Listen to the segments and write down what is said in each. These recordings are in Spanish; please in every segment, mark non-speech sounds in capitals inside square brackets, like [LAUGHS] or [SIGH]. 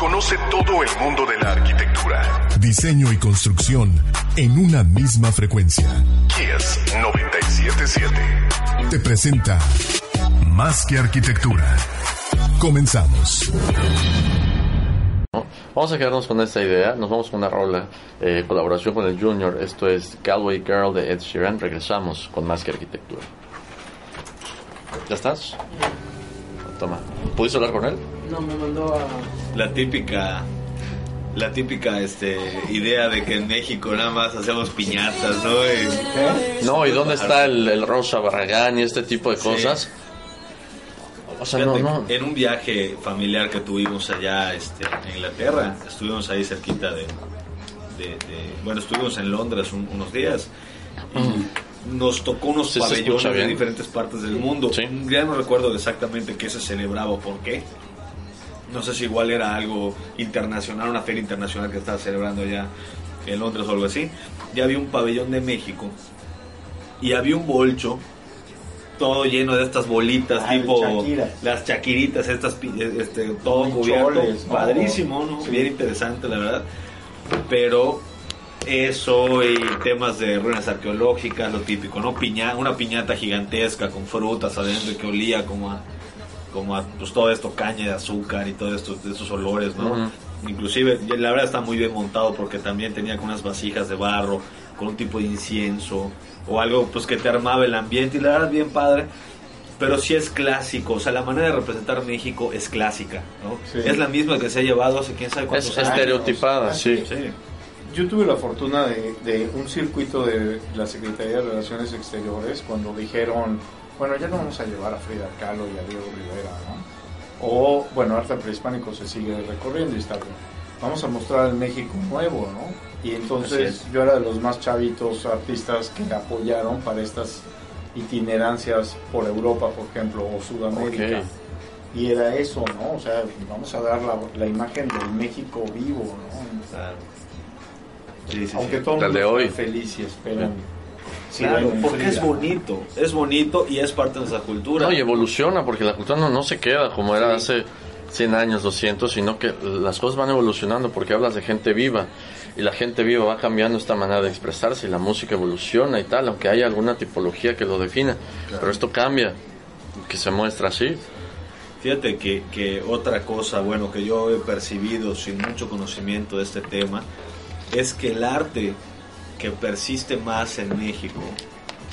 Conoce todo el mundo de la arquitectura, diseño y construcción en una misma frecuencia. Kies 977 te presenta Más que arquitectura. Comenzamos. Vamos a quedarnos con esta idea. Nos vamos con una rola, eh, colaboración con el Junior. Esto es Galway Girl de Ed Sheeran. Regresamos con más que arquitectura. ¿Ya estás? Toma. ¿Pudiste hablar con él? No, me mandó a... La típica la típica este idea de que en México nada más hacemos piñatas, ¿no? Y- No, ¿y dónde está el, el Rosa Barragán y este tipo de cosas? O sea, no, Fíjate, no. En un viaje familiar que tuvimos allá este, en Inglaterra, estuvimos ahí cerquita de, de- de- bueno, estuvimos en Londres un- unos días y nos tocó unos Sí, pabellones de diferentes partes del mundo. Sí. Ya no recuerdo exactamente qué se celebraba o por qué. No sé si igual era algo internacional, una feria internacional que estaba celebrando allá en Londres o algo así. Ya había un pabellón de México y había un bolcho todo lleno de estas bolitas Ah, tipo las chaquiritas estas este todo Muy cubierto. padrísimo no Sí. bien interesante la verdad. Pero eso y temas de ruinas arqueológicas lo típico no Piña, una piñata gigantesca con frutas adentro que olía como a como a pues todo esto caña de azúcar y todos estos esos olores no Ujú. inclusive y la verdad está muy bien montado porque también tenía con unas vasijas de barro con un tipo de incienso o algo pues que te armaba el ambiente y la verdad bien padre pero sí es clásico, o sea, la manera de representar México es clásica, ¿no? Sí. Es la misma que se ha llevado hace quién sabe Es cuántos años. estereotipada, sí. Sí. Yo tuve la fortuna de, de un circuito de la Secretaría de Relaciones Exteriores cuando dijeron, bueno, ya no vamos a llevar a Frida Kahlo y a Diego Rivera, ¿no? O, bueno, arte prehispánico se sigue recorriendo y está bien. Vamos a mostrar el México nuevo, ¿no? Y entonces es. yo era de los más chavitos artistas que apoyaron para estas itinerancias por Europa, por ejemplo, o Sudamérica. Y era eso, ¿no? O sea, vamos a dar la, la imagen del México vivo, ¿no? Claro. Sí, sí, Aunque sí. todo el mundo de hoy. feliz y esperan. Claro, porque es bonito, es bonito y es parte de nuestra cultura. No, y evoluciona, porque la cultura no, no se queda como era hace 100 años, 200, sino que las cosas van evolucionando porque hablas de gente viva y la gente viva va cambiando esta manera de expresarse y la música evoluciona y tal, aunque haya alguna tipología que lo defina, pero esto cambia, que se muestra así. Fíjate que, que otra cosa, bueno, que yo he percibido sin mucho conocimiento de este tema, es que el arte que persiste más en México,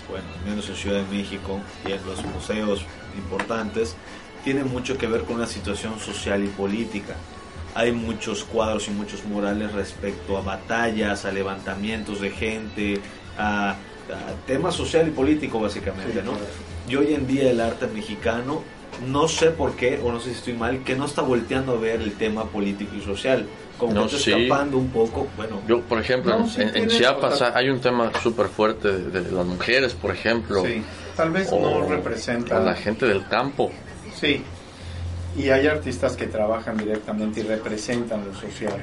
bueno, al menos en Ciudad de México y en los museos importantes, tiene mucho que ver con una situación social y política. Hay muchos cuadros y muchos murales respecto a batallas, a levantamientos de gente, a, a temas social y político básicamente, Sí, ¿no? claro. Y hoy en día el arte mexicano, no sé por qué, o no sé si estoy mal, que no está volteando a ver el tema político y social. Como No, que está sí. escapando un poco, bueno, Yo, por ejemplo, No, en- sí en, en tienes, Chiapas hay un tema súper fuerte de, de las mujeres, por ejemplo, Sí, tal vez o, no representa. o la gente del campo. Sí. Y hay artistas que trabajan directamente y representan lo social.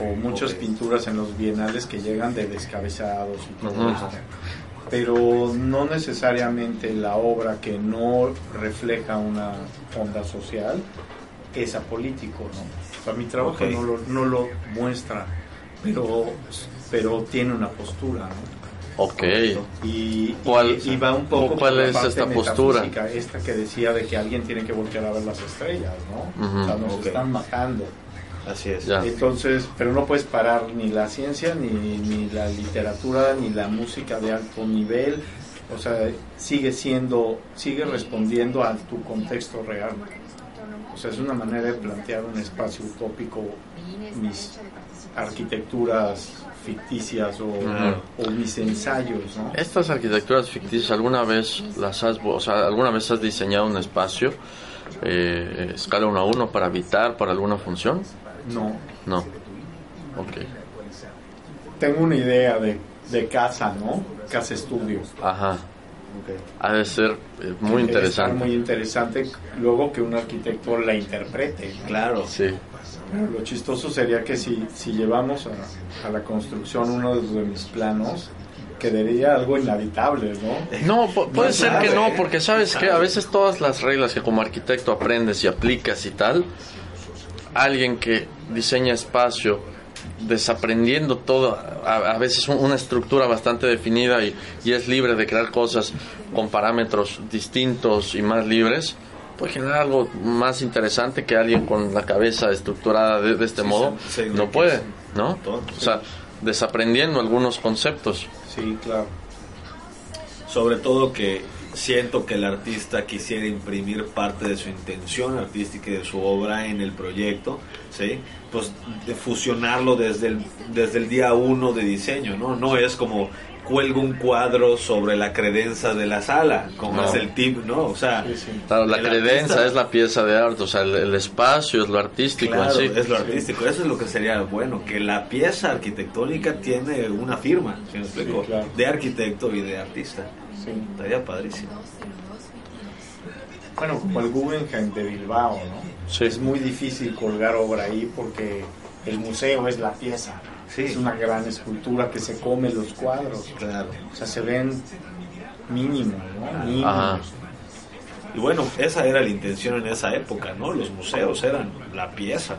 O muchas pinturas en los bienales que llegan de descabezados y todo esto. Pero no necesariamente la obra que no refleja una onda social es apolítico, ¿no? O sea, mi trabajo no, lo, no lo muestra, pero, pero tiene una postura, ¿no? Ok. Y, ¿Cuál- y- y va un poco cuál es parte esta postura? Esta que decía de que alguien tiene que voltear a ver las estrellas, ¿no? Ujú. O sea, nos están matando. Así es. Ya. Entonces, pero no puedes parar ni la ciencia, ni, ni la literatura, ni la música de alto nivel. O sea, sigue siendo, sigue respondiendo a tu contexto real. O sea, es una manera de plantear un espacio utópico, mis arquitecturas ficticias o, Claro. o mis ensayos, ¿no? Estas arquitecturas ficticias, ¿alguna vez las has, o sea, alguna vez has diseñado un espacio eh, escala 1 a 1 para habitar, para alguna función? No. No. Ok. Tengo una idea de, de casa, ¿no? Casa estudio. Ajá. Ha de ser eh, muy interesante. muy interesante luego que un arquitecto la interprete. Claro. Sí. lo chistoso sería que si, si llevamos a, la construcción uno de mis planos, quedaría algo inhabitable, ¿no? No, puede ser que no, porque sabes que a veces todas las reglas que como arquitecto aprendes y aplicas y tal, alguien que diseña espacio desaprendiendo todo, a, veces una estructura bastante definida y, es libre de crear cosas con parámetros distintos y más libres, puede generar algo más interesante que alguien con la cabeza estructurada de, este modo no puede, ¿no? O sea, desaprendiendo algunos conceptos. Sí, claro. Sobre todo que siento que el artista quisiera imprimir parte de su intención artística y de su obra en el proyecto, ¿sí? Pues de fusionarlo desde el, desde el día uno de diseño, ¿no? No es como cuelgo un cuadro sobre la credenza de la sala, como es el tip, ¿no? O sea, la credenza es la pieza de arte, o sea, el, espacio es lo artístico claro, es lo artístico, eso es lo que sería bueno, que la pieza arquitectónica tiene una firma, ¿sí me explico? De arquitecto y de artista. Sí. Estaría padrísimo. Bueno, como el Guggenheim de Bilbao, ¿no? Es muy difícil colgar obra ahí porque el museo es la pieza. Es una gran escultura que se come los cuadros. Claro. O sea, se ven mínimos, ¿no? Y bueno, esa era la intención en esa época, ¿no? Los museos eran la pieza.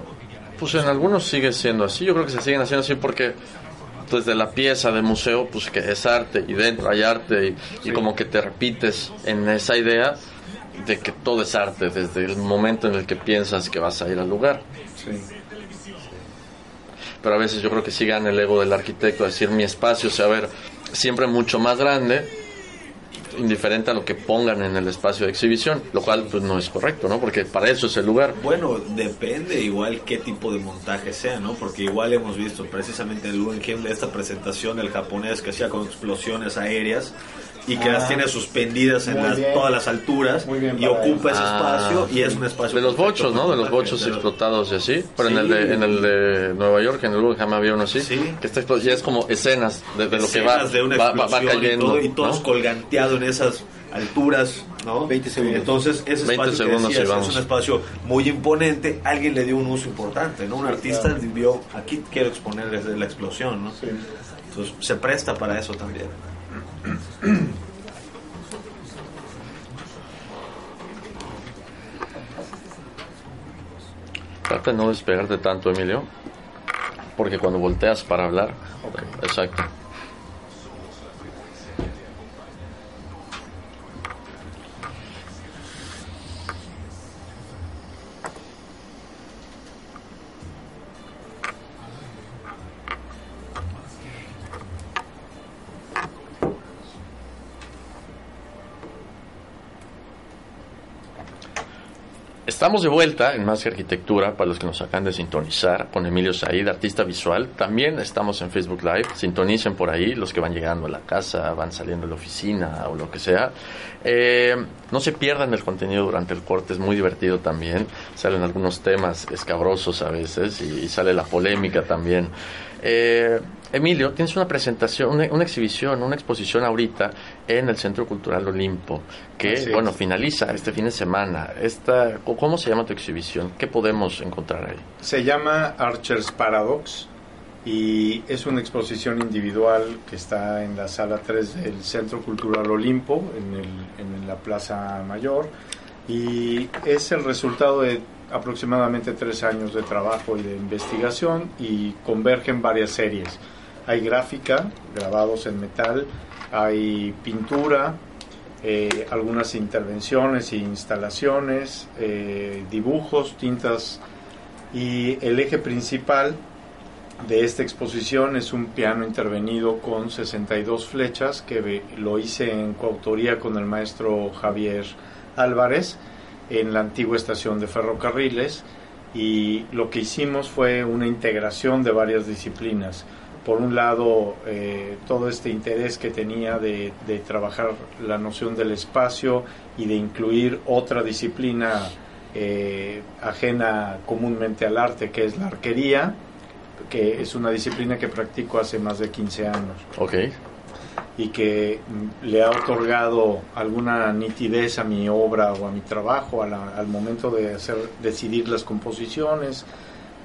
Pues en algunos sigue siendo así. Yo creo que se siguen haciendo así porque desde la pieza de museo, pues que es arte y dentro hay arte y, como que te repites en esa idea de que todo es arte desde el momento en el que piensas que vas a ir al lugar. Sí. Pero a veces yo creo que sí gana el ego del arquitecto, decir mi espacio se va a ver siempre mucho más grande indiferente a lo que pongan en el espacio de exhibición, lo cual pues no es correcto, ¿no? Porque para eso es el lugar. Bueno, depende igual qué tipo de montaje sea, ¿no? Porque igual hemos visto precisamente en el Guggenheim esta presentación del japonés que hacía con explosiones aéreas y que las ah. tiene suspendidas en todas las alturas y ocupa ese espacio y es un espacio de los bochos no de los bochos explotados y así pero en el de en el de Nueva York en el Guggenheim había uno así que está ya es como escenas de, lo que va, va, cayendo y, todos colganteados en esas alturas ¿no? 20 segundos. Entonces, ese espacio que decías, es un espacio muy imponente, alguien le dio un uso importante, ¿no? Un artista vio, aquí quiero exponer desde la explosión, ¿no? Entonces, se presta para eso también. [CLEARS THROAT] Trata de no despegarte tanto, Emilio, porque cuando volteas para hablar, exacto. Estamos de vuelta en Más que Arquitectura, para los que nos acaban de sintonizar, con Emilio Said, artista visual. También estamos en Facebook Live, sintonicen por ahí los que van llegando a la casa, van saliendo de la oficina o lo que sea. Eh, no se pierdan el contenido durante el corte, es muy divertido también. Salen algunos temas escabrosos a veces y, sale la polémica también. Eh, Emilio, tienes una presentación, una, exhibición, una exposición ahorita en el Centro Cultural Olimpo, que, bueno, finaliza este fin de semana. Esta, ¿Cómo se llama tu exhibición? ¿Qué podemos encontrar ahí? Se llama Archer's Paradox y es una exposición individual que está en la sala 3 del Centro Cultural Olimpo, en, el, en la Plaza Mayor, y es el resultado de aproximadamente tres años de trabajo y de investigación y convergen varias series. Hay gráfica, grabados en metal, hay pintura, eh, algunas intervenciones e instalaciones, eh, dibujos, tintas. Y el eje principal de esta exposición es un piano intervenido con 62 flechas que lo hice en coautoría con el maestro Javier Álvarez en la antigua estación de ferrocarriles y lo que hicimos fue una integración de varias disciplinas por un lado, eh, todo este interés que tenía de, trabajar la noción del espacio y de incluir otra disciplina eh, ajena comúnmente al arte, que es la arquería, que es una disciplina que practico hace más de 15 años. Ok. Y que mm, le ha otorgado alguna nitidez a mi obra o a mi trabajo al momento de decidir las composiciones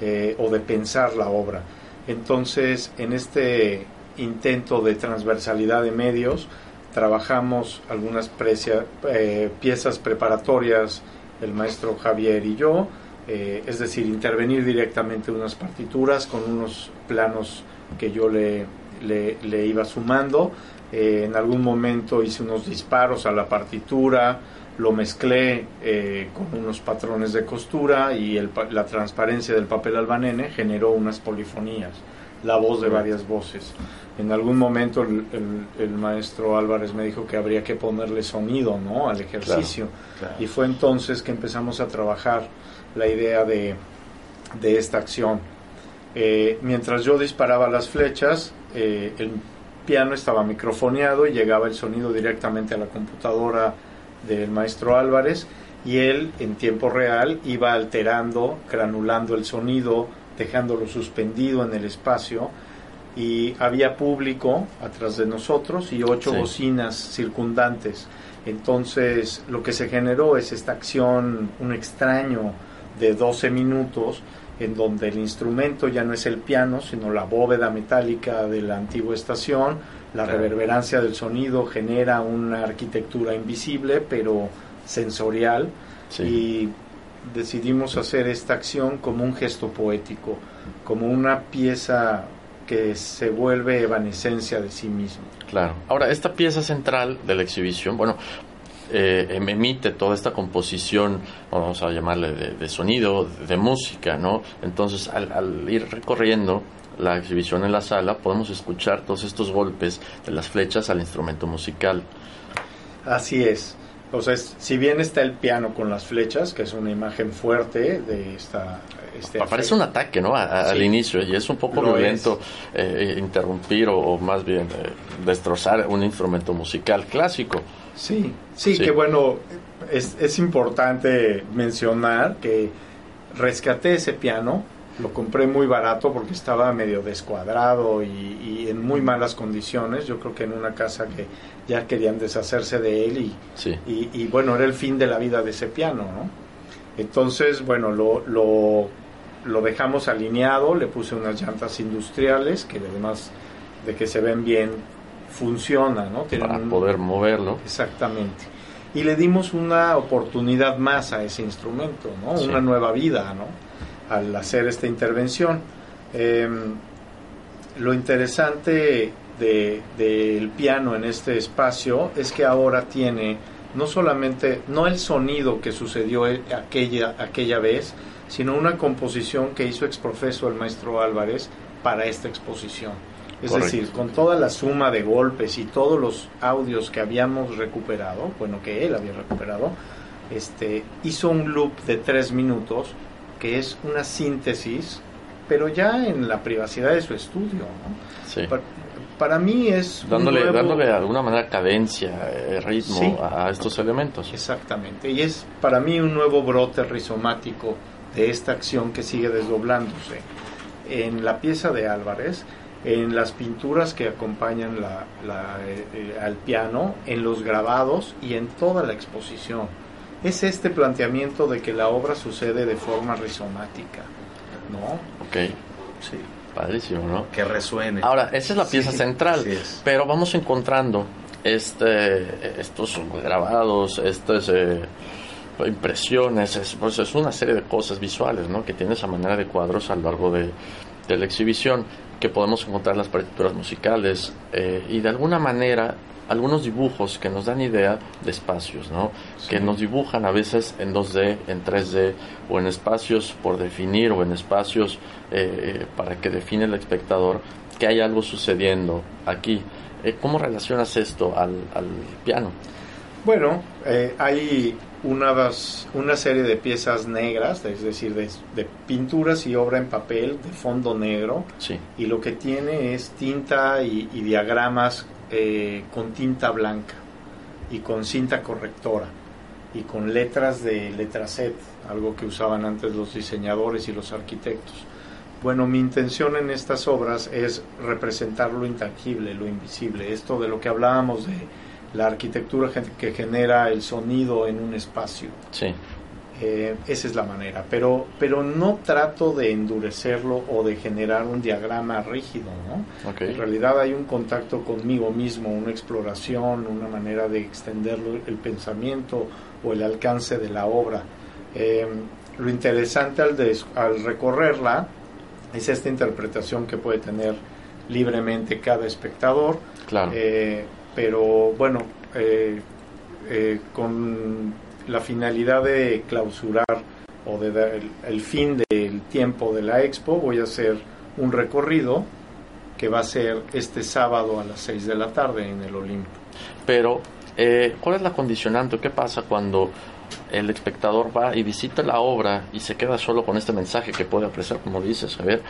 eh, o de pensar la obra. Entonces, en este intento de transversalidad de medios, trabajamos algunas eh, piezas preparatorias, el maestro Javier y yo, eh, es decir, intervenir directamente en unas partituras con unos planos que yo le, iba sumando. Eh, en algún momento hice unos disparos a la partitura, lo mezclé con unos patrones de costura y la transparencia del papel albanene generó unas polifonías, la voz de varias voces en algún momento el, maestro Álvarez me dijo que habría que ponerle sonido ¿no? al ejercicio. Y fue entonces que empezamos a trabajar la idea de, esta acción. Eh, mientras yo disparaba las flechas, eh, el piano estaba microfoneado y llegaba el sonido directamente a la computadora del maestro Álvarez y él en tiempo real iba alterando, granulando el sonido, dejándolo suspendido en el espacio y había público atrás de nosotros y ocho bocinas circundantes. Entonces lo que se generó es esta acción, un extraño de 12 minutos en donde el instrumento ya no es el piano, sino la bóveda metálica de la antigua estación, la reverberancia del sonido genera una arquitectura invisible pero sensorial y decidimos hacer esta acción como un gesto poético, como una pieza que se vuelve evanescencia de sí mismo. Claro. Ahora, esta pieza central de la exhibición, bueno, eh, em, emite toda esta composición, vamos a llamarle de, sonido, de música, ¿no? Entonces, al, ir recorriendo la exhibición en la sala, podemos escuchar todos estos golpes de las flechas al instrumento musical. Así es. O sea, si bien está el piano con las flechas, que es una imagen fuerte de esta este Parece un ataque, ¿no? Al inicio, y es un poco violento eh, interrumpir o, más bien eh, destrozar un instrumento musical clásico. Sí, sí, que bueno, es, es importante mencionar que rescaté ese piano, lo compré muy barato porque estaba medio descuadrado y, en muy malas condiciones. Yo creo que en una casa que ya querían deshacerse de él y, y, y, bueno, era el fin de la vida de ese piano, ¿no? Entonces, bueno, lo, lo lo dejamos alineado, le puse unas llantas industriales que además de que se ven bien, funciona, ¿no? Para poder moverlo. Exactamente. Y le dimos una oportunidad más a ese instrumento, ¿no? Una nueva vida, ¿no? Al hacer esta intervención. Em, lo interesante del de, piano en este espacio es que ahora tiene no solamente, no el sonido que sucedió aquella, aquella vez, sino una composición que hizo exprofeso el maestro Álvarez para esta exposición. Es decir, con toda la suma de golpes y todos los audios que habíamos recuperado, bueno, que él había recuperado, este, hizo un loop de tres minutos que es una síntesis, pero ya en la privacidad de su estudio. ¿no? Para, mí es... Dándole, dándole de alguna manera cadencia, eh, ritmo a estos elementos. Exactamente, y es para mí un nuevo brote rizomático de esta acción que sigue desdoblándose. En la pieza de Álvarez, en las pinturas que acompañan la, eh, al piano, en los grabados y en toda la exposición. Es este planteamiento de que la obra sucede de forma rizomática, ¿no? Ok, sí. Padrísimo, ¿no? Que resuene. Ahora, esa es la pieza central, pero vamos encontrando este, estos grabados, estos... Eh, impresiones, es, pues es una serie de cosas visuales ¿no? que tiene esa manera de cuadros a lo largo de, la exhibición, que podemos encontrar las partituras musicales eh, y de alguna manera algunos dibujos que nos dan idea de espacios, ¿no? que nos dibujan a veces en 2D, en 3D o en espacios por definir o en espacios eh, para que define el espectador que hay algo sucediendo aquí. Eh, ¿Cómo relacionas esto al, al piano? Bueno, hay una serie de piezas negras, es decir, de, pinturas y obra en papel de fondo negro. Y lo que tiene es tinta y, diagramas eh, con tinta blanca y con cinta correctora. y con letras de letra set, algo que usaban antes los diseñadores y los arquitectos. Bueno, mi intención en estas obras es representar lo intangible, lo invisible, esto de lo que hablábamos de la arquitectura que genera el sonido en un espacio. Sí. Eh, esa es la manera, pero, pero no trato de endurecerlo o de generar un diagrama rígido, ¿no? En realidad hay un contacto conmigo mismo, una exploración, una manera de extender el pensamiento o el alcance de la obra. Eh, lo interesante al, al recorrerla es esta interpretación que puede tener libremente cada espectador. Claro. Eh, pero bueno, eh, eh, con la finalidad de clausurar o de dar el, fin del tiempo de la expo, voy a hacer un recorrido que va a ser este sábado a las 6 de la tarde en el Olimpo. Pero, ¿cuál es la condicionante? ¿Qué pasa cuando el espectador va y visita la obra y se queda solo con este mensaje que puede apreciar, como dices, Javier,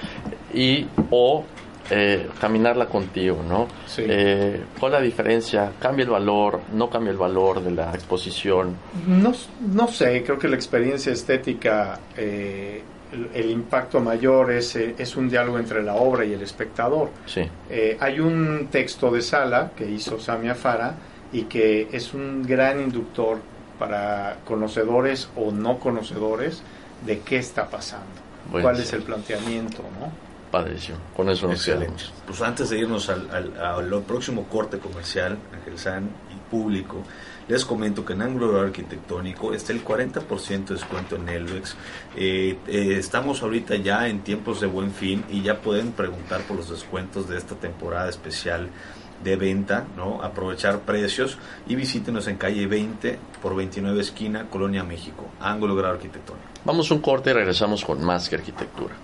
y o eh, caminarla contigo, ¿no? Eh, ¿Cuál la diferencia? ¿Cambia el valor? ¿No cambia el valor de la exposición? No, no sé, creo que la experiencia estética, eh, el, impacto mayor es, es un diálogo entre la obra y el espectador. Sí. hay un texto de sala que hizo Samia Fara y que es un gran inductor para conocedores o no conocedores de qué está pasando, cuál es el planteamiento, ¿no? Padrísimo, con eso nos Excelente. Pues antes de irnos al, al, próximo corte comercial, Ángel San y público, les comento que en ángulo arquitectónico está el 40% de descuento en Elvex. Eh, eh, estamos ahorita ya en tiempos de buen fin y ya pueden preguntar por los descuentos de esta temporada especial de venta, ¿no? aprovechar precios y visítenos en calle 20 por 29 esquina, Colonia México, Ángulo Grado Arquitectónico. Vamos un corte y regresamos con más que arquitectura.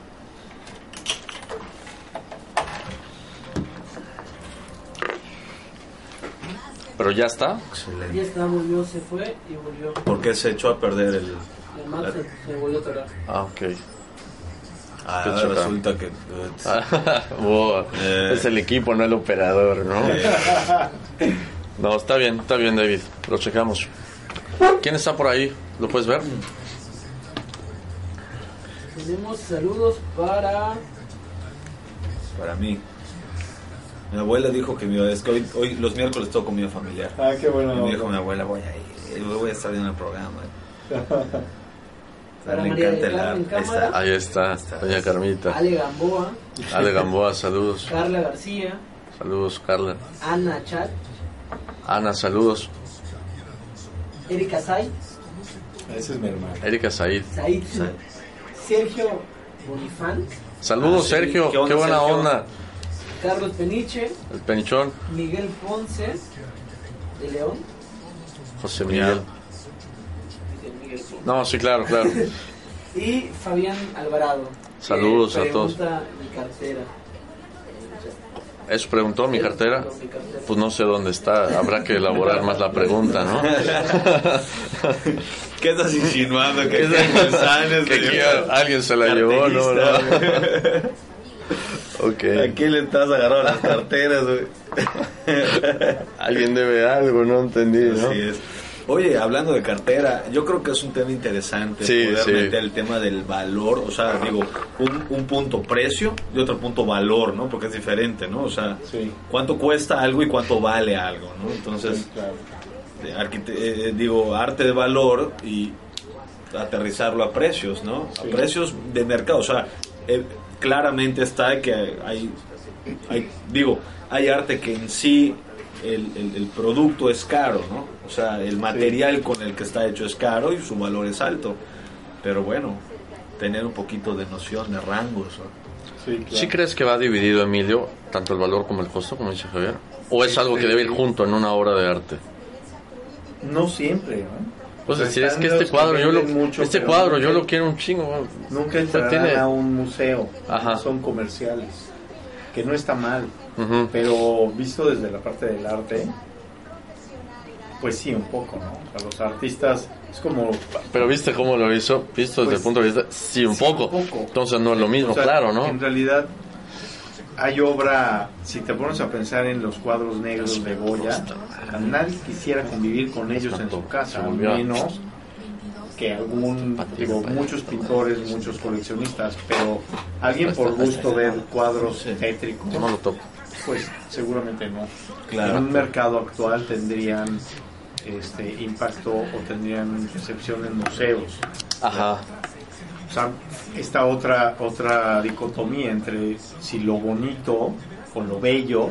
Pero ya está. Excelente. Ya está, volvió, se fue y volvió. ¿Por qué se echó a perder el...? El se, se, volvió a tocar. Ah, ok. Ah, resulta que... [LAUGHS] Eh. Es el equipo, no el operador, ¿no? no, está bien, está bien, David. Lo checamos. ¿Quién está por ahí? ¿Lo puedes ver? Tenemos saludos para... Para mí. Mi abuela dijo que, mi, es que hoy, los miércoles todo comida familiar. Ah, qué bueno. Y me dijo mi abuela, voy a ir, voy a estar en el programa. Para María Ahí está, doña Carmita. Ale Gamboa. Ale Gamboa, saludos. Carla García. Saludos, Carla. Ana Chat. Ana, saludos. Erika Said. Ese es mi hermano. Erika Said. Said. Sergio Bonifán. Saludos, ah, Sergio. Qué, buena onda. Carlos Peniche. El Penichón. Miguel Ponce. De León. José Miguel. No, sí, claro, claro. [LAUGHS] y Fabián Alvarado. Saludos a todos. Mi cartera. ¿Eso preguntó mi cartera? Pues no sé dónde está, habrá que elaborar más la pregunta, ¿no? [LAUGHS] ¿Qué estás insinuando? Que, que alguien se la llevó, ¿no? [LAUGHS] okay. [LAUGHS] ¿A quién le estás agarrando las carteras, güey? [LAUGHS] alguien debe algo, no entendí, ¿no? Así es. Oye, hablando de cartera, yo creo que es un tema interesante poder meter el tema del valor, o sea, digo, un, punto precio y otro punto valor, ¿no? Porque es diferente, ¿no? O sea, cuánto cuesta algo y cuánto vale algo, ¿no? Entonces, eh, eh, digo, arte de valor y aterrizarlo a precios, ¿no? A precios de mercado, o sea, eh, claramente está que hay, hay, digo, hay arte que en sí el, el, producto es caro, ¿no? O sea, el material con el que está hecho es caro y su valor es alto. Pero bueno, tener un poquito de noción de rangos. Sí, crees que va dividido, Emilio, tanto el valor como el costo, como dice Javier? ¿O es algo que debe ir junto en una obra de arte? No siempre, ¿no? Pues decir, es que este cuadro, yo lo, este cuadro yo lo quiero un chingo. Nunca entrarán a un museo, son comerciales, que no está mal. Pero visto desde la parte del arte, pues sí, un poco, ¿no? O sea, los artistas es como... Pero viste cómo lo hizo, visto desde el pues punto de vista, sí, un, poco. Entonces no es lo mismo, claro, ¿no? En realidad hay obra, si te pones a pensar en los cuadros negros de Goya, nadie quisiera convivir con ellos en su casa, al menos que algún, digo, muchos pintores, muchos coleccionistas, pero alguien por gusto ver cuadros tétricos, pues seguramente no. En un mercado actual tendrían este impacto o tendrían recepción en museos. Ajá. O sea, esta otra otra dicotomía entre si lo bonito o lo bello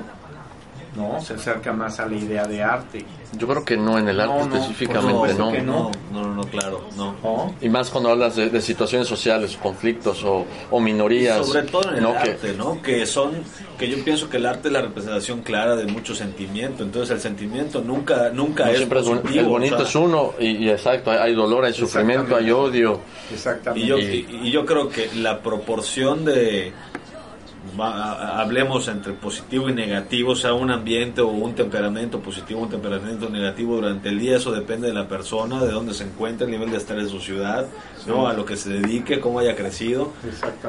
¿no? Se acerca más a la idea de arte. Yo creo que no, en el arte específicamente no. no. no. No, claro, no. Y más cuando hablas de, situaciones sociales, conflictos o, minorías. sobre todo en el arte, ¿no? Que son, que yo pienso que el arte es la representación clara de mucho sentimiento. Entonces el sentimiento nunca, nunca es positivo, El bonito es uno y, exacto, hay dolor, hay sufrimiento, hay odio. Exactamente. y yo creo que la proporción de hablemos entre positivo y negativo, o sea, un ambiente o un temperamento positivo, un temperamento negativo durante el día, eso depende de la persona, de dónde se encuentra, el nivel de estrés de su ciudad, ¿no? a lo que se dedique, cómo haya crecido.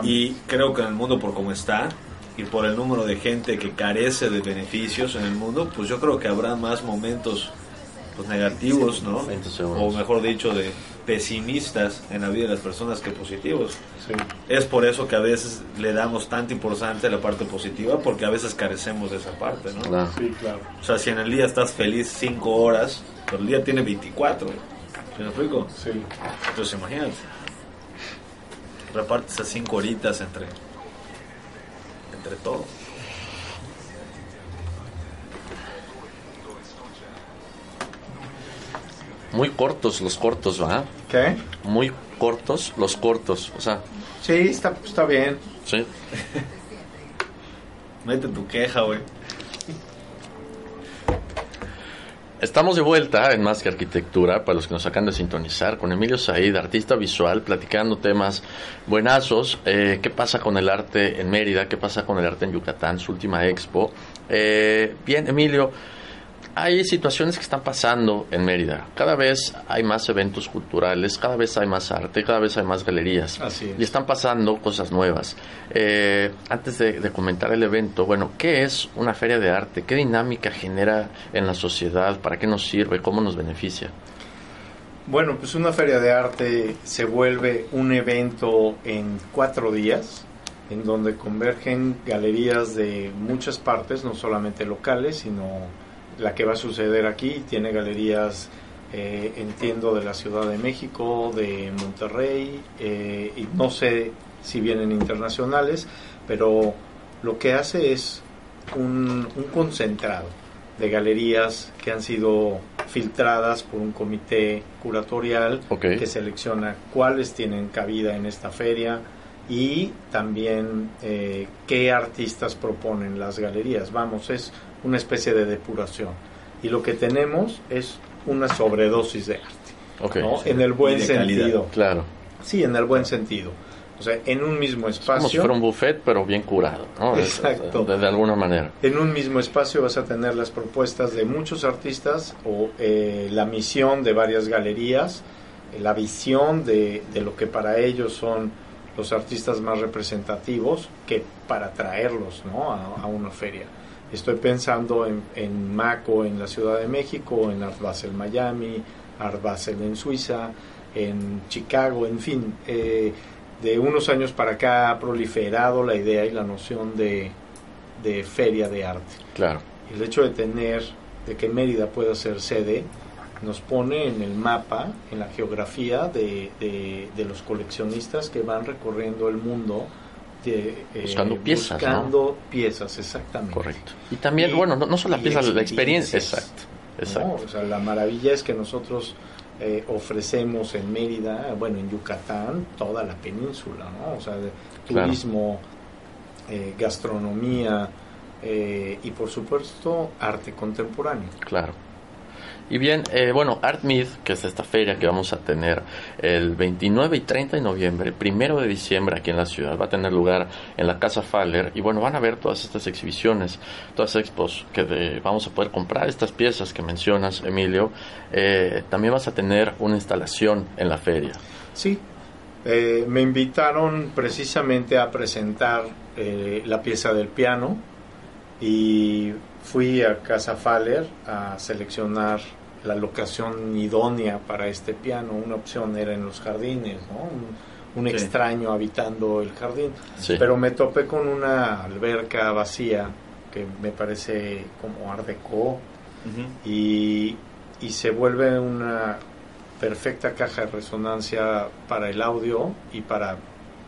Y creo que en el mundo por cómo está y por el número de gente que carece de beneficios en el mundo, pues yo creo que habrá más momentos pues, negativos, ¿no? O mejor dicho, de pesimistas en la vida de las personas que positivos. Es por eso que a veces le damos tanta importancia a la parte positiva, porque a veces carecemos de esa parte, ¿no? Sí, claro. O sea, si en el día estás feliz 5 horas, pero el día tiene 24, ¿me explico? Sí. Entonces imagínate, repartes esas 5 horitas entre, entre todo. Muy cortos los cortos, ¿verdad? ¿Qué? Muy cortos los cortos, o sea. Sí, está, está bien. Sí. [LAUGHS] Mete tu queja, güey. Estamos de vuelta en Más que Arquitectura, para los que nos acaban de sintonizar, con Emilio Said, artista visual, platicando temas buenazos. Eh, ¿Qué pasa con el arte en Mérida? ¿Qué pasa con el arte en Yucatán? Su última expo. Eh, bien, Emilio, hay situaciones que están pasando en Mérida. Cada vez hay más eventos culturales, cada vez hay más arte, cada vez hay más galerías. Y están pasando cosas nuevas. Eh, antes de, comentar el evento, bueno, ¿qué es una feria de arte? ¿Qué dinámica genera en la sociedad? ¿Para qué nos sirve? ¿Cómo nos beneficia? Bueno, pues una feria de arte se vuelve un evento en cuatro días en donde convergen galerías de muchas partes, no solamente locales, sino la que va a suceder aquí. Tiene galerías, eh, entiendo, de la Ciudad de México, de Monterrey, eh, y no sé si vienen internacionales, pero lo que hace es un, concentrado de galerías que han sido filtradas por un comité curatorial que selecciona cuáles tienen cabida en esta feria y también eh, qué artistas proponen las galerías. Vamos, es una especie de depuración. Y lo que tenemos es una sobredosis de arte. En el buen sentido. Claro. Sí, en el buen sentido. O sea, en un mismo espacio. como si fuera un buffet, pero bien curado, ¿no? Exacto. De, alguna manera. En un mismo espacio vas a tener las propuestas de muchos artistas o eh, la misión de varias galerías, la visión de, de, lo que para ellos son los artistas más representativos que para traerlos ¿no? a una feria. Estoy pensando en, en MACO en la Ciudad de México, en Art Basel Miami, Art Basel en Suiza, en Chicago, en fin. Eh, de unos años para acá ha proliferado la idea y la noción de, de feria de arte. Claro. El hecho de tener, de que Mérida pueda ser sede, nos pone en el mapa, en la geografía de, de, de los coleccionistas que van recorriendo el mundo eh, buscando piezas. Buscando piezas, exactamente. Correcto. Y también, bueno, no, solo la pieza, la experiencia. Exacto. exacto. O sea, la maravilla es que nosotros eh, ofrecemos en Mérida, bueno, en Yucatán, toda la península, ¿no? O sea, turismo, eh, gastronomía y por supuesto arte contemporáneo. Claro. Y bien, eh, bueno, ArtMeet, que es esta feria que vamos a tener el 29 y 30 de noviembre, primero de diciembre aquí en la ciudad, va a tener lugar en la Casa Faller. Y bueno, van a ver todas estas exhibiciones, todas expos que vamos a poder comprar estas piezas que mencionas, Emilio. Eh, también vas a tener una instalación en la feria. Sí, eh, me invitaron precisamente a presentar la pieza del piano y fui a Casa Faller a seleccionar la locación idónea para este piano. Una opción era en los jardines, ¿no? un, extraño habitando el jardín. Pero me topé con una alberca vacía que me parece como art deco y, y se vuelve una perfecta caja de resonancia para el audio y para,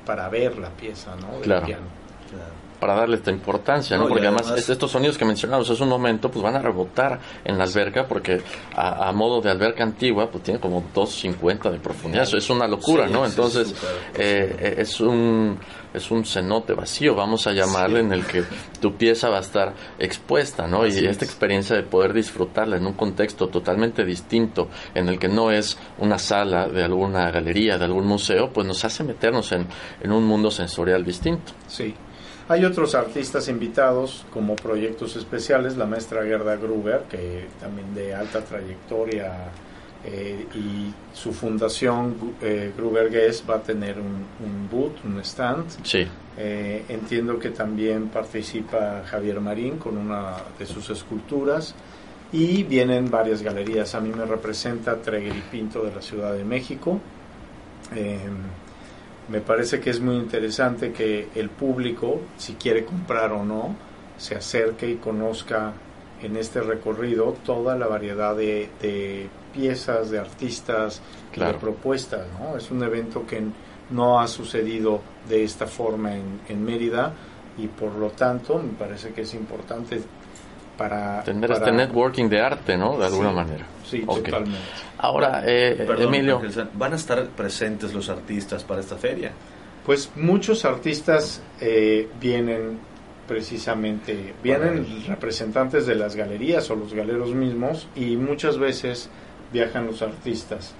para ver la pieza ¿no? del piano. Claro para darle esta importancia, ¿no? porque además, estos sonidos que mencionamos hace un momento, pues van a rebotar en la alberca, porque a, modo de alberca antigua, pues tiene como 250 de profundidad, eso es una locura, ¿no? Entonces, eh, eh, es un es un cenote vacío, vamos a llamarle, en el que tu pieza va a estar expuesta, ¿no? y esta experiencia de poder disfrutarla en un contexto totalmente distinto, en el que no es una sala de alguna galería, de algún museo, pues nos hace meternos en, en un mundo sensorial distinto. Sí. Hay otros artistas invitados como proyectos especiales, la maestra Gerda Gruber, que también de alta trayectoria eh, y su fundación eh, Gruber Guest va a tener un, un boot, un stand. Sí. Eh, entiendo que también participa Javier Marín con una de sus esculturas y vienen varias galerías. A mí me representa Treguer y Pinto de la Ciudad de México. Me parece que es muy interesante que el público, si quiere comprar o no, se acerque y conozca en este recorrido toda la variedad de, piezas, de artistas, de propuestas. ¿no? Es un evento que no ha sucedido de esta forma en, en Mérida y por lo tanto me parece que es importante para... Tener este networking de arte, ¿no? De alguna manera. Sí, totalmente. Ahora, eh, Emilio... ¿Van a estar presentes los artistas para esta feria? Pues muchos artistas eh, vienen precisamente, vienen representantes de las galerías o los galeros mismos y muchas veces viajan los artistas.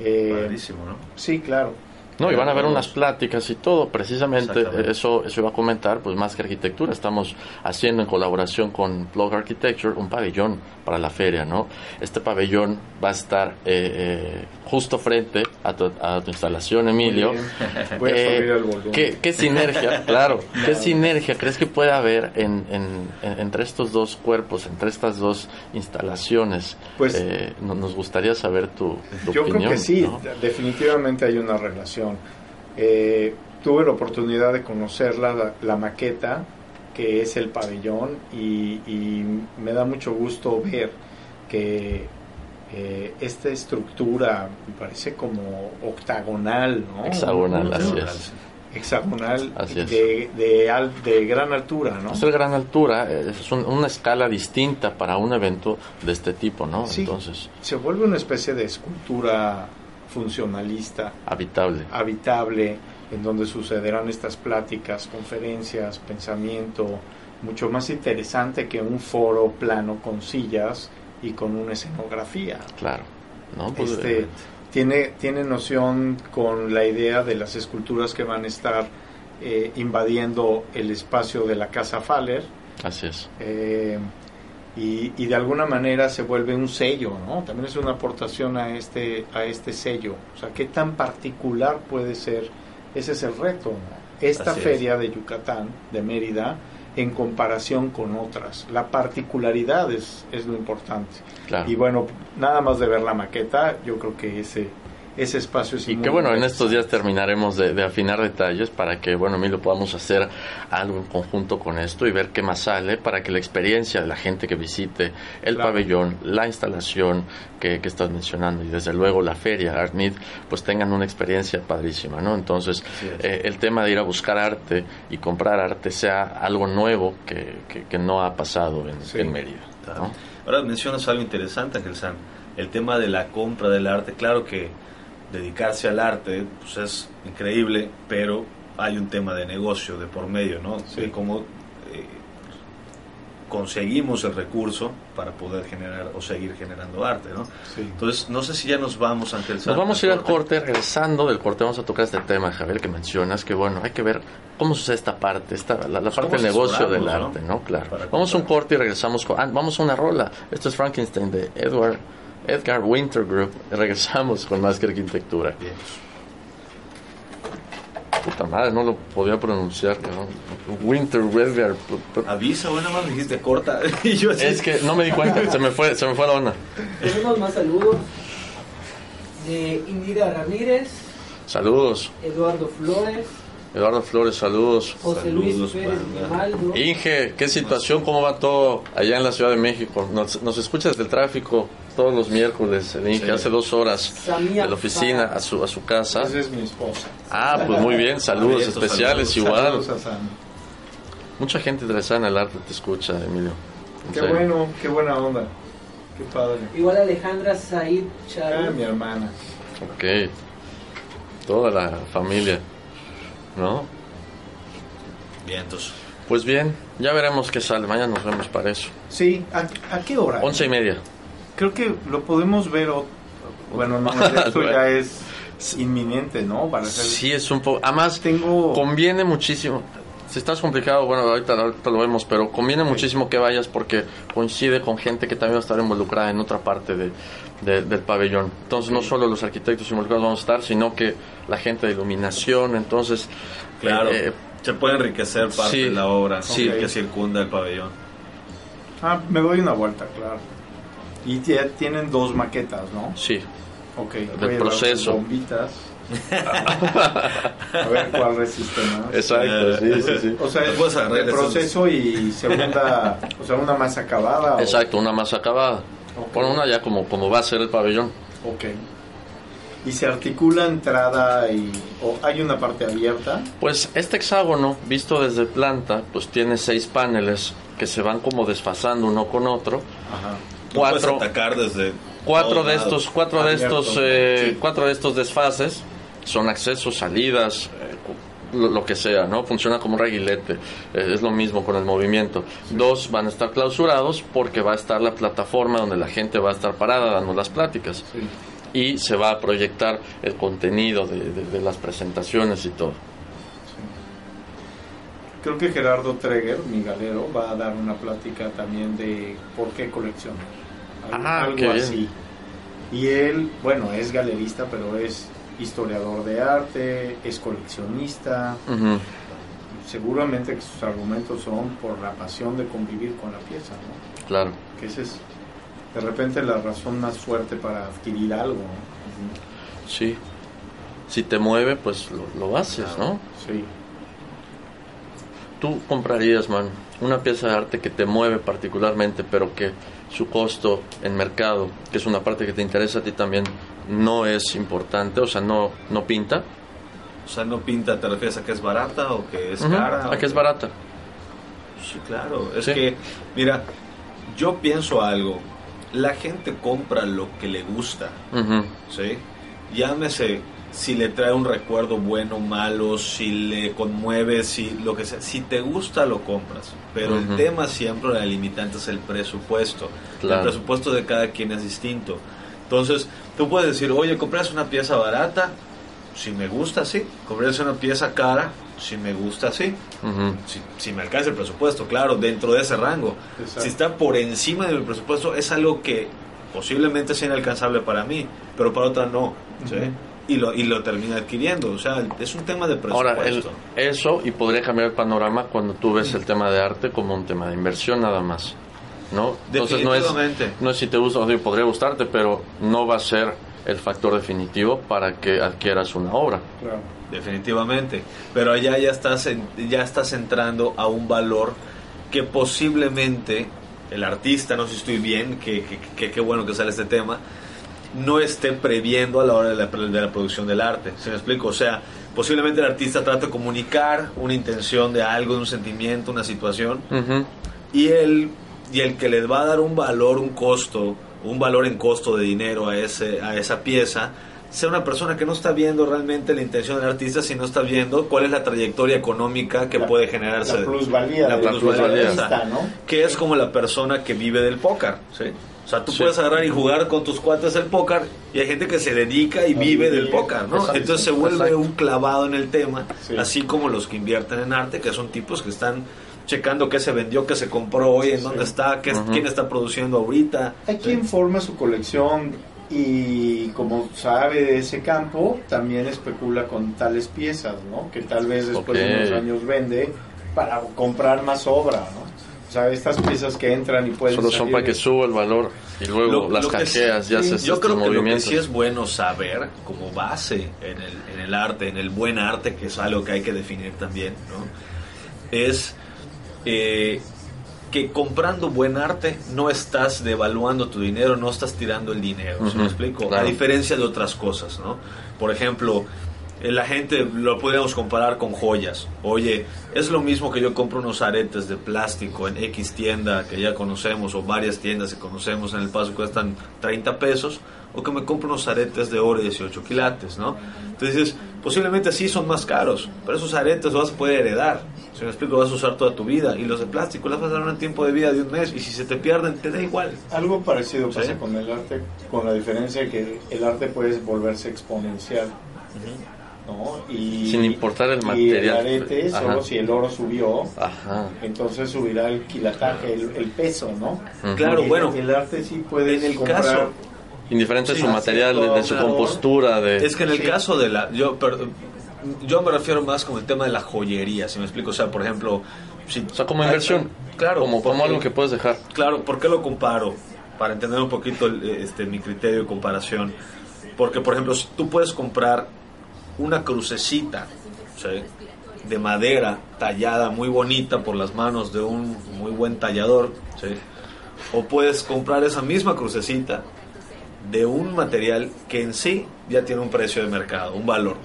Eh, ¿no? Sí, claro. No, y van a haber unas pláticas y todo, precisamente eso, eso iba a comentar, pues más que arquitectura, estamos haciendo en colaboración con Blog Architecture un pabellón para la feria, ¿no? Este pabellón va a estar eh, eh, justo frente a tu, instalación, Emilio. [LAUGHS] Voy a eh, el volumen. ¿qué, sinergia, [LAUGHS] claro, qué sinergia crees que puede haber en, entre estos dos cuerpos, entre estas dos instalaciones? Pues nos gustaría saber tu, tu yo opinión. Yo creo que sí, definitivamente hay una relación eh, tuve la oportunidad de conocer la, maqueta, que es el pabellón, y, me da mucho gusto ver que eh, esta estructura me parece como octagonal, ¿no? Hexagonal, así es. Hexagonal De, de, gran altura, ¿no? Es de gran altura, es una escala distinta para un evento de este tipo, ¿no? Entonces se vuelve una especie de escultura funcionalista, habitable. habitable, en donde sucederán estas pláticas, conferencias, pensamiento, mucho más interesante que un foro plano con sillas y con una escenografía. Claro. ¿no? Pues, este, tiene, tiene noción con la idea de las esculturas que van a estar eh, invadiendo el espacio de la Casa Faller. Así es. Eh, y, de alguna manera se vuelve un sello, ¿no? También es una aportación a este, a este sello. O sea, ¿qué tan particular puede ser? Ese es el reto, Esta feria de Yucatán, de Mérida, en comparación con otras. La particularidad es, es lo importante. Y bueno, nada más de ver la maqueta, yo creo que ese ese espacio y que bueno en estos días terminaremos de, afinar detalles para que bueno lo podamos hacer algo en conjunto con esto y ver qué más sale para que la experiencia de la gente que visite el pabellón la instalación que, que, estás mencionando y desde luego la feria ArtMeet pues tengan una experiencia padrísima no entonces eh, el tema de ir a buscar arte y comprar arte sea algo nuevo que, que, no ha pasado en, Mérida ahora mencionas algo interesante Ángel San el tema de la compra del arte. Claro que dedicarse al arte, pues es increíble, pero hay un tema de negocio de por medio, ¿no? De cómo eh, conseguimos el recurso para poder generar o seguir generando arte, ¿no? Entonces, no sé si ya nos vamos, Ángel Nos vamos a ir al corte, regresando del corte vamos a tocar este tema, Javier, que mencionas, que bueno, hay que ver cómo sucede esta parte, esta, la, pues, parte del negocio del arte, ¿no? Claro. vamos a un corte y regresamos con... Ah, vamos a una rola. Esto es Frankenstein de Edward Edgar Winter Group. Regresamos con más que arquitectura. puta madre, no lo podía pronunciar, Winter Weather. Avisa, bueno, más dijiste corta. [LAUGHS] y yo Es que no me di cuenta, se me fue, se me fue la onda. Tenemos más saludos de Indira Ramírez. Saludos. Eduardo Flores. Eduardo Flores, saludos. José Luis Pérez. Inge, ¿qué situación? ¿Cómo va todo allá en la Ciudad de México? Nos, nos escuchas del tráfico todos los miércoles, el Inge, hace dos horas de la oficina a su, a su casa. Esa es mi esposa. Ah, pues muy bien, saludos especiales igual. Mucha gente interesada en el arte te escucha, Emilio. Qué bueno, qué buena onda. Qué padre. Igual Alejandra Said Charo. Ah, mi hermana. Ok. Toda la familia. ¿No? Vientos. Pues bien, ya veremos qué sale. Mañana nos vemos para eso. Sí, ¿a, qué hora? Once y media. Creo que lo podemos ver. Bueno, no, [LAUGHS] esto ya es inminente, ¿no? Para Sí, es un poco. Además, Tengo... conviene muchísimo. Si estás complicado, bueno, ahorita, lo vemos, pero conviene muchísimo que vayas porque coincide con gente que también va a estar involucrada en otra parte de, del pabellón. Entonces, no solo los arquitectos involucrados vamos a estar, sino que la gente de iluminación, entonces... Claro, eh, se puede enriquecer parte de la obra sí. que circunda el pabellón. Ah, me doy una vuelta, claro. Y tienen dos maquetas, ¿no? Sí. Ok. Del proceso. Bombitas. [LAUGHS] a ver cuál resiste más. Exacto, sí, sí, sí. O sea, el, proceso y segunda, o sea, una más acabada. Exacto, una más acabada. Bueno, una ya como, como va a ser el pabellón. Ok. ¿Y se articula entrada y o hay una parte abierta? Pues este hexágono, visto desde planta, pues tiene seis paneles que se van como desfasando uno con otro. Ajá. Cuatro, atacar desde cuatro de estos, cuatro de estos, eh, cuatro de estos desfases son accesos, salidas, eh, lo, que sea, ¿no? Funciona como un reguilete. Eh, es lo mismo con el movimiento. Dos van a estar clausurados porque va a estar la plataforma donde la gente va a estar parada dando las pláticas. Y se va a proyectar el contenido de, las presentaciones y todo. Creo que Gerardo Treger, mi galero, va a dar una plática también de por qué coleccionar. Ah, algo así. Y él, bueno, es galerista, pero es historiador de arte, es coleccionista. Seguramente que sus argumentos son por la pasión de convivir con la pieza, ¿no? Claro. Que esa es de repente la razón más fuerte para adquirir algo. Sí. Si te mueve, pues lo, haces, ¿no? Sí. Tú comprarías, man, una pieza de arte que te mueve particularmente, pero que su costo en mercado, que es una parte que te interesa a ti también, no es importante, o sea, no, no pinta. O sea, no pinta, ¿te refieres a que es barata o que es cara? A que es barata. Sí, claro. Es que, mira, yo pienso algo. La gente compra lo que le gusta. ¿Sí? Llámese si le trae un recuerdo bueno o malo, si le conmueve, si lo que sea. Si te gusta, lo compras. Pero el tema siempre, la limitante es el presupuesto. El presupuesto de cada quien es distinto. Entonces, tú puedes decir, oye, compras una pieza barata, si me gusta, sí. Compras una pieza cara, si me gusta, sí. si, me alcanza el presupuesto, claro, dentro de ese rango. Si está por encima de mi presupuesto, es algo que posiblemente sea inalcanzable para mí, pero para otra no. Y lo, y lo termina adquiriendo. O sea, es un tema de presupuesto. Ahora, eso, y podría cambiar el panorama cuando tú ves el tema de arte como un tema de inversión nada más. ¿No? Entonces no es, no es si te gusta o podría gustarte, pero no va a ser el factor definitivo para que adquieras una obra. Definitivamente, pero allá ya estás, ya estás entrando a un valor que posiblemente el artista, no sé si estoy bien, que qué bueno que sale este tema, no esté previendo a la hora de la, de la producción del arte. ¿Se me explico? O sea, posiblemente el artista trata de comunicar una intención de algo, de un sentimiento, una situación, y él y el que les va a dar un valor, un costo, un valor en costo de dinero a, ese, a esa pieza, sea una persona que no está viendo realmente la intención del artista, sino está viendo cuál es la trayectoria económica que puede generarse. La plusvalía. La plusvalía. ¿no? Que es como la persona que vive del póker, ¿sí? O sea, tú puedes agarrar y jugar con tus cuates el póker y hay gente que se dedica y vive del póker, ¿no? Entonces se vuelve un clavado en el tema, así como los que invierten en arte, que son tipos que están checando qué se vendió, qué se compró hoy, en dónde está, qué, quién está produciendo ahorita. Hay quien forma su colección y como sabe de ese campo, también especula con tales piezas, ¿no? Que tal vez después de unos años vende para comprar más obra, ¿no? O sea, estas piezas que entran y pueden Solo son para que suba el valor y luego las hackeas, ya se Yo creo que lo que sí es bueno saber como base en el, en el arte, en el buen arte, que es algo que hay que definir también, ¿no? Es... Eh, que comprando buen arte no estás devaluando tu dinero, no estás tirando el dinero, me explico? A diferencia de otras cosas, ¿no? Por ejemplo, la gente lo podemos comparar con joyas. Oye, es lo mismo que yo compro unos aretes de plástico en X tienda que ya conocemos o varias tiendas que conocemos en el paso cuestan 30 pesos o que me compro unos aretes de oro de 18 quilates, ¿no? Entonces, posiblemente sí son más caros, pero esos aretes los vas a poder heredar. Si me explico, vas a usar toda tu vida y los de plástico las vas a dar un tiempo de vida de un mes y si se te pierden te da igual. Algo parecido pasa con el arte, con la diferencia que el arte puede volverse exponencial. Y, Sin importar el material. Y el arete, solo si el oro subió, entonces subirá el quilataje, el, peso, ¿no? Claro, bueno. El arte sí puede En el caso. Indiferente de su material, de, su compostura. De... Es que en el caso de la. Yo, yo me refiero más como el tema de la joyería, si me explico. O sea, por ejemplo. Si, o sea, como inversión. claro. Como, como algo que puedes dejar. Claro, ¿por qué lo comparo? Para entender un poquito este, mi criterio de comparación. Porque, por ejemplo, si tú puedes comprar una crucecita de madera tallada muy bonita por las manos de un muy buen tallador, o puedes comprar esa misma crucecita de un material que en sí ya tiene un precio de mercado, un valor,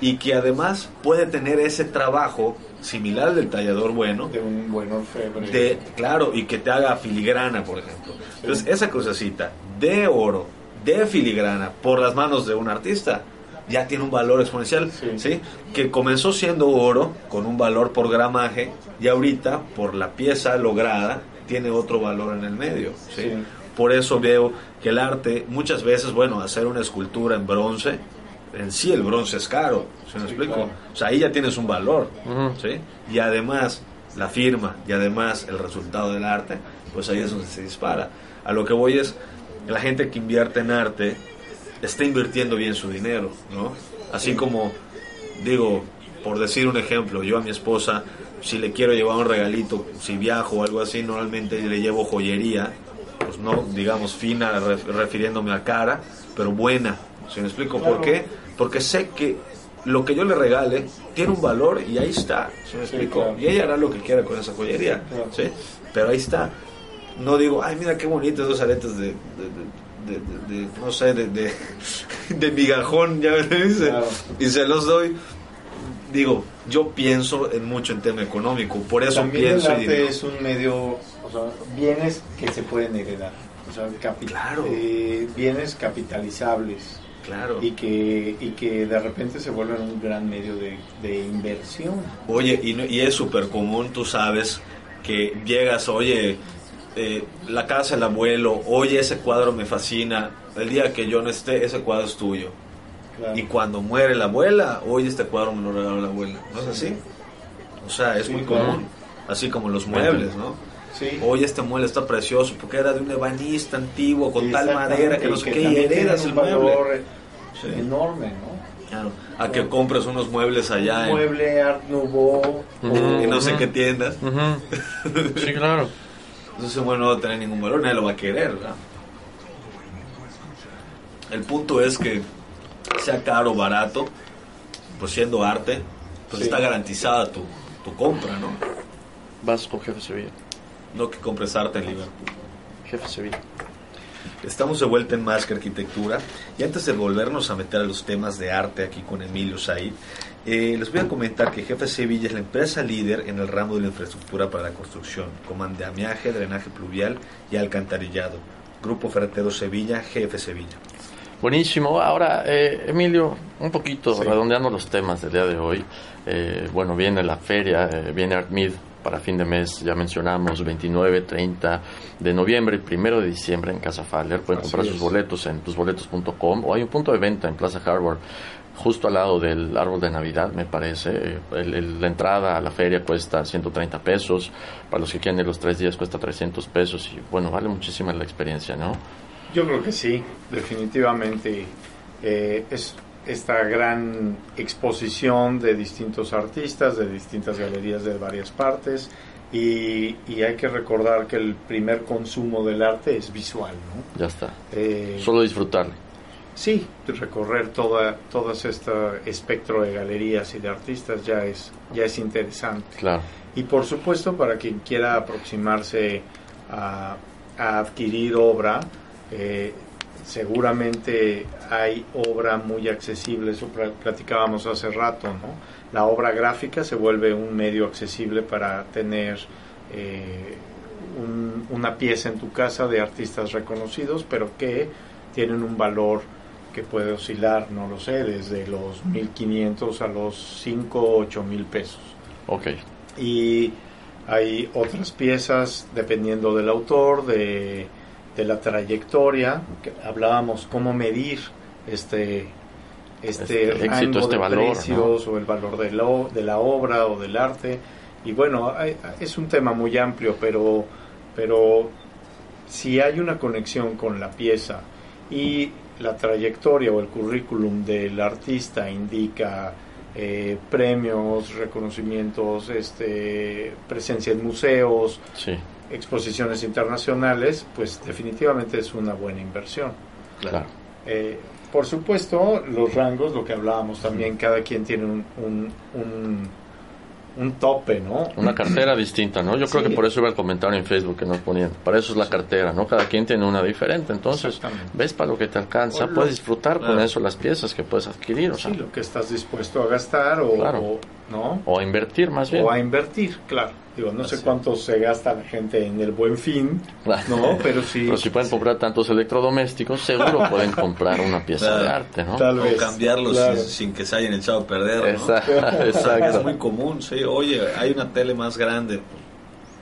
y que además puede tener ese trabajo similar al del tallador bueno. De un buen orfebre. De, claro, y que te haga filigrana, por ejemplo. Entonces, esa crucecita de oro, de filigrana, por las manos de un artista, ya tiene un valor exponencial, sí. Que comenzó siendo oro con un valor por gramaje y ahorita por la pieza lograda tiene otro valor en el medio, ¿sí? Por eso veo que el arte muchas veces, bueno, hacer una escultura en bronce, en sí el bronce es caro, ¿se me explico? O sea, ahí ya tienes un valor, ¿sí? Y además la firma y además el resultado del arte, pues ahí es donde se dispara. A lo que voy es, la gente que invierte en arte está invirtiendo bien su dinero, ¿no? Así como, digo, por decir un ejemplo, yo a mi esposa, si le quiero llevar un regalito, si viajo o algo así, normalmente le llevo joyería, pues no, digamos, fina, refiriéndome a cara, pero buena. ¿Se me explico por qué? Porque sé que lo que yo le regale tiene un valor y ahí está, ¿se me explico? Y ella hará lo que quiera con esa joyería, ¿sí? Pero ahí está. No digo, ay, mira qué bonitos esos aretes de de, no sé, de, de, [LAUGHS] migajón, ya me dice, y se los doy. Digo, yo pienso en mucho en tema económico, por eso pienso. El arte es un medio, o sea, bienes que se pueden heredar, o sea, claro. Eh, bienes capitalizables. Claro. Y que, y que de repente se vuelven un gran medio de, de inversión. Oye, y, y es súper común, tú sabes, que llegas, oye, eh, la casa del abuelo, oye, ese cuadro me fascina, el día que yo no esté, ese cuadro es tuyo. Y cuando muere la abuela, oye, este cuadro me lo regaló la abuela. ¿No es así? O sea, es muy común. Así como los muebles, ¿no? Sí. Oye, este mueble está precioso porque era de un ebanista antiguo con tal madera que no sé qué, y heredas el mueble. Enorme, ¿no? Claro. A que compres unos muebles allá. Un mueble Art Nouveau. Y no sé qué tiendas. Sí, claro. [LAUGHS] Entonces, bueno, no va a tener ningún valor, nadie lo va a querer, ¿verdad? El punto es que sea caro o barato, pues siendo arte, pues está garantizada tu, tu compra, ¿no? Vas con Jefe Sevilla. No que compres arte en Liverpool. Jefe Sevilla. Estamos de vuelta en Más que Arquitectura y antes de volvernos a meter a los temas de arte aquí con Emilio Said, eh, les voy a comentar que Jefe Sevilla es la empresa líder en el ramo de la infraestructura para la construcción, como andamiaje, drenaje pluvial y alcantarillado. Grupo Ferretero Sevilla, Jefe Sevilla. Buenísimo. Ahora, eh, Emilio, un poquito redondeando los temas del día de hoy. Eh, bueno, viene la feria, viene ArtMid para fin de mes, ya mencionamos, 29, 30 de noviembre y 1 de diciembre en Casa Faller. Pueden comprar sus boletos en tusboletos.com o hay un punto de venta en Plaza Harbor justo al lado del árbol de Navidad, me parece. la entrada a la feria cuesta 130 pesos, para los que quieren ir los tres días cuesta 300 pesos y bueno, vale muchísimo la experiencia, ¿no? Yo creo que sí, definitivamente. Eh, es esta gran exposición de distintos artistas, de distintas galerías de varias partes, y, hay que recordar que el primer consumo del arte es visual, ¿no? Ya está. Eh, Solo disfrutarlo. Sí, recorrer toda, todo este espectro de galerías y de artistas ya es, ya es interesante. Claro. Y por supuesto, para quien quiera aproximarse a, adquirir obra, eh, seguramente hay obra muy accesible, eso platicábamos hace rato, ¿no? La obra gráfica se vuelve un medio accesible para tener eh, una pieza en tu casa de artistas reconocidos, pero que tienen un valor que puede oscilar, no lo sé, desde los 1.500 a los 5 o 8 mil pesos. Ok. Y hay otras piezas, dependiendo del autor, de de la trayectoria, que hablábamos cómo medir este este, este rango este de valor, precios o el valor de, lo, de la obra o del arte y bueno es un tema muy amplio pero pero si hay una conexión con la pieza y la trayectoria o el currículum del artista indica eh, premios, reconocimientos, este, presencia en museos, sí exposiciones internacionales, pues definitivamente es una buena inversión. Claro. Eh, por supuesto, los rangos, lo que hablábamos también, cada quien tiene un, un, un, tope, ¿no? Una cartera distinta, ¿no? Yo creo que por eso iba el comentario en Facebook que nos ponían. Para eso es la cartera, ¿no? Cada quien tiene una diferente. Entonces, ves para lo que te alcanza, puedes disfrutar con eso las piezas que puedes adquirir. O sea. Sí, lo que estás dispuesto a gastar o, ¿no? O a invertir más bien. O a invertir, claro. Digo, no sé cuánto se gasta la gente en el buen fin, ¿no? Pero sí. Pero si pueden comprar tantos electrodomésticos, seguro [LAUGHS] pueden comprar una pieza de arte, ¿no? Tal vez. O cambiarlos sin, que se hayan echado a perder, [LAUGHS] Exacto. Es muy común, sí. Oye, hay una tele más grande,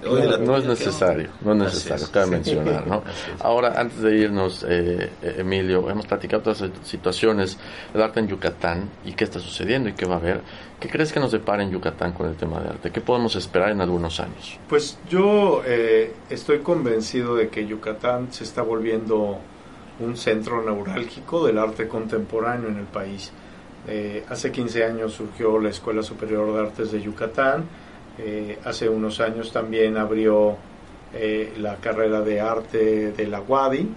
no, es necesario, no es necesario, cabe mencionar, ¿no? Ahora, antes de irnos, eh, eh, Emilio, hemos platicado todas las situaciones del arte en Yucatán y qué está sucediendo y qué va a haber. ¿Qué crees que nos depara en Yucatán con el tema de arte? ¿Qué podemos esperar en algunos años? Pues yo eh, estoy convencido de que Yucatán se está volviendo un centro neurálgico del arte contemporáneo en el país. hace 15 años surgió la Escuela Superior de Artes de Yucatán, eh, hace unos años también abrió eh, la carrera de arte de la UADI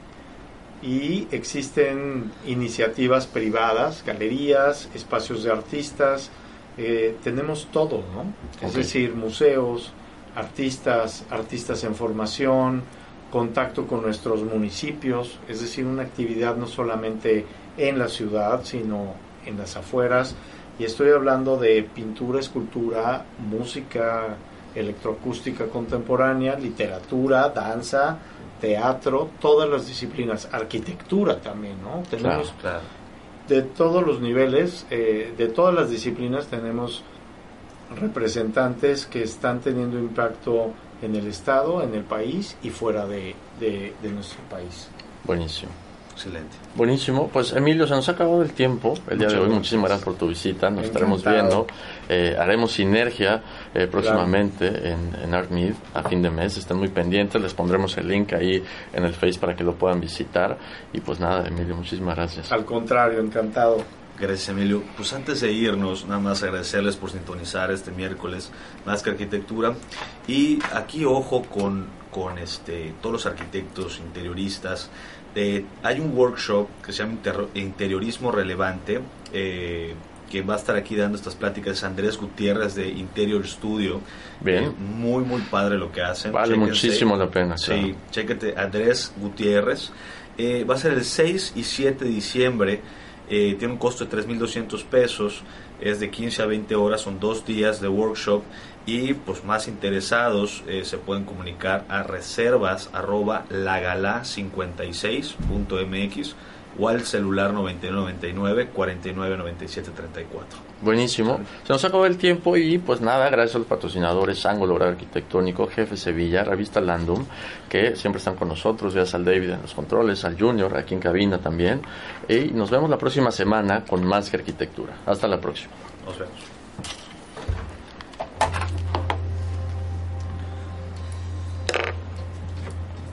y existen iniciativas privadas, galerías, espacios de artistas, eh, tenemos todo, ¿no? Es decir, museos, artistas, artistas en formación, contacto con nuestros municipios, es decir, una actividad no solamente en la ciudad, sino en las afueras, y estoy hablando de pintura, escultura, música electroacústica contemporánea, literatura, danza, teatro, todas las disciplinas, arquitectura también, ¿no? Tenemos de todos los niveles, eh, de todas las disciplinas tenemos representantes que están teniendo impacto en el Estado, en el país y fuera de nuestro país. Buenísimo. Excelente. Buenísimo. Pues Emilio, se nos ha acabado el tiempo el día de hoy. Muchísimas gracias por tu visita. Nos estaremos viendo. Eh, haremos sinergia eh, próximamente en, en ArtMeet a fin de mes. Estén muy pendientes. Les pondremos el link ahí en el Face para que lo puedan visitar. Y pues nada, Emilio, muchísimas gracias. Al contrario, encantado. Gracias, Emilio. Pues antes de irnos, nada más agradecerles por sintonizar este miércoles Más que Arquitectura. Y aquí, ojo con, con este, todos los arquitectos interioristas hay un workshop que se llama Interiorismo Relevante, eh, que va a estar aquí dando estas pláticas Andrés Gutiérrez de Interior Studio. Bien. Eh, muy, muy padre lo que hacen. Vale muchísimo la pena. Sí, chéquete, Andrés Gutiérrez. Eh, va a ser el 6 y 7 de diciembre. tiene un costo de 3.200 pesos. Es de 15 a 20 horas, son dos días de workshop y pues más interesados eh, se pueden comunicar a reservas arroba lagala56.mx o al celular 9999 499734. Buenísimo. Se nos acabó el tiempo y pues nada, gracias a los patrocinadores Ángulo Arquitectónico, Jefe Sevilla, Revista Landum, que siempre están con nosotros, gracias al David en los controles, al Junior aquí en cabina también. Y nos vemos la próxima semana con más que arquitectura. Hasta la próxima. Nos vemos.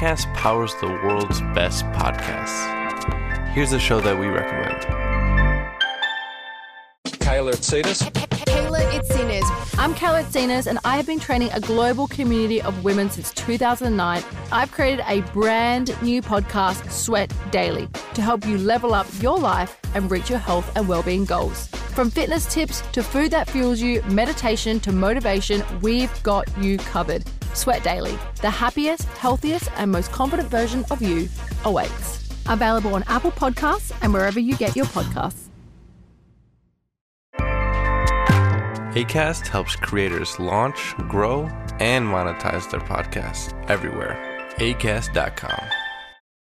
ACAST powers the world's best podcasts. Here's a show that we recommend. Kayla Itsinas. Kayla Itsinas. I'm Kayla Itsinas, and I have been training a global community of women since 2009. I've created a brand new podcast, Sweat Daily, to help you level up your life and reach your health and well-being goals. From fitness tips to food that fuels you, meditation to motivation, we've got you covered. Sweat Daily, the happiest, healthiest, and most confident version of you awaits. Available on Apple Podcasts and wherever you get your podcasts. ACAST helps creators launch, grow, and monetize their podcasts everywhere. ACAST.com.